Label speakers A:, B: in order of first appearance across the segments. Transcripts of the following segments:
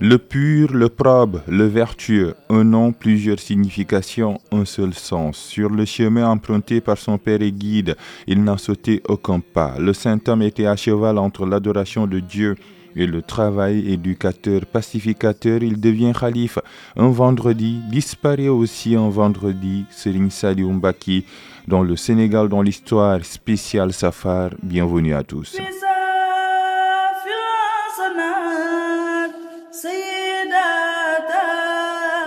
A: Le pur, le probe, le vertueux, un nom, plusieurs significations, un seul sens. Sur le chemin emprunté par son père et guide, il n'a sauté aucun pas. Le saint homme était à cheval entre l'adoration de Dieu et le travail éducateur, pacificateur, il devient calife. Un vendredi, disparaît aussi un vendredi, Serigne Saliou Mbaki, dans le Sénégal, dans l'histoire spéciale Safar. Bienvenue à tous.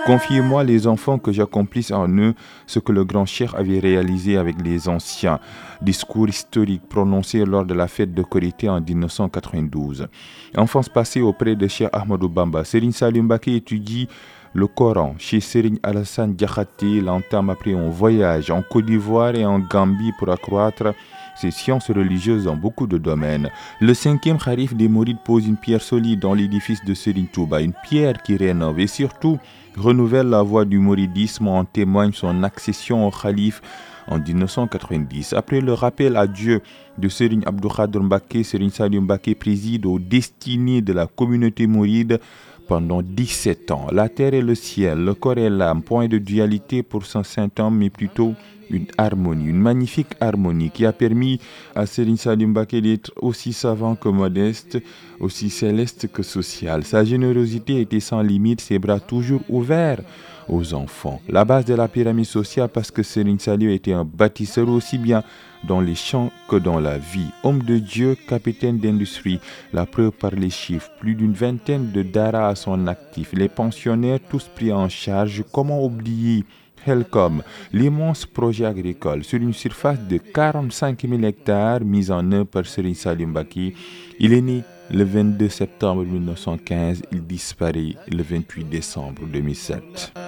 A: Confiez-moi les enfants que j'accomplisse en eux ce que le grand cher avait réalisé avec les anciens. Discours historique prononcé lors de la fête de Korité en 1992. Enfance passée auprès de Cheikh Ahmadou Bamba, Serine Salim étudie le Coran chez Serigne Alassane Diakhaté l'entame après un voyage en Côte d'Ivoire et en Gambie pour accroître ses sciences religieuses dans beaucoup de domaines. Le cinquième kharif des Mourides pose une pierre solide dans l'édifice de Serigne Touba, une pierre qui rénove et surtout renouvelle la voie du mouridisme, en témoigne son accession au calife en 1990. Après le rappel à Dieu de Serigne Abdou Khadr Mbake, Salim préside aux destinées de la communauté mouride pendant 17 ans. La terre et le ciel, le corps et l'âme, point de dualité pour son saint homme, mais plutôt une harmonie, une magnifique harmonie qui a permis à Serine Salim d'être aussi savant que modeste, aussi céleste que social. Sa générosité était sans limite, ses bras toujours ouverts aux enfants. La base de la pyramide sociale parce que Serine Salim était un bâtisseur aussi bien dans les champs que dans la vie. Homme de Dieu, capitaine d'industrie, la preuve par les chiffres, plus d'une vingtaine de dara à son actif, les pensionnaires tous pris en charge. Comment oublier Helcom, l'immense projet agricole sur une surface de 45 000 hectares mis en œuvre par Serine Salim Baki. Il est né le 22 septembre 1915, il disparaît le 28 décembre 2007.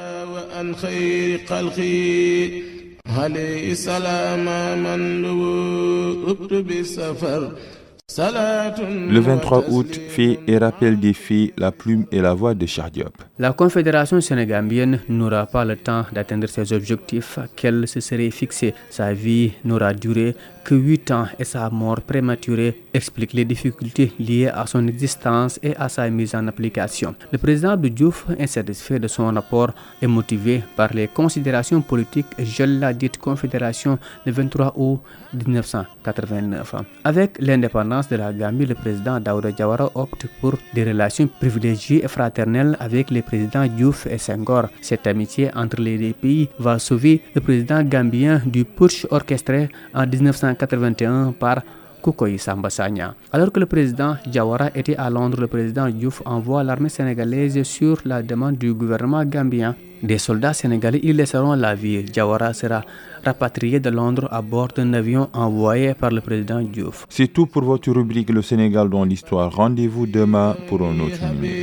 A: Le 23 août fait et rappelle des faits la plume et la voix de Chardiop.
B: La Confédération sénégambienne n'aura pas le temps d'atteindre ses objectifs. Qu'elle se serait fixés. Sa vie n'aura duré que 8 ans et sa mort prématurée explique les difficultés liées à son existence et à sa mise en application. Le président de Diouf, insatisfait de son rapport, est motivé par les considérations politiques je la dite Confédération le 23 août 1989. Avec l'indépendance de la Gambie, le président Daouda Diawara opte pour des relations privilégiées et fraternelles avec les présidents Diouf et Senghor. Cette amitié entre les deux pays va sauver le président gambien du putsch orchestré en 1981 par Koukoy Sambassagna. Alors que le président Diawara était à Londres, le président Diouf envoie l'armée sénégalaise sur la demande du gouvernement gambien. Des soldats sénégalais y laisseront la vie. Diawara sera rapatrié de Londres à bord d'un avion envoyé par le président Diouf.
A: C'est tout pour votre rubrique Le Sénégal dans l'histoire. Rendez-vous demain pour un autre numéro.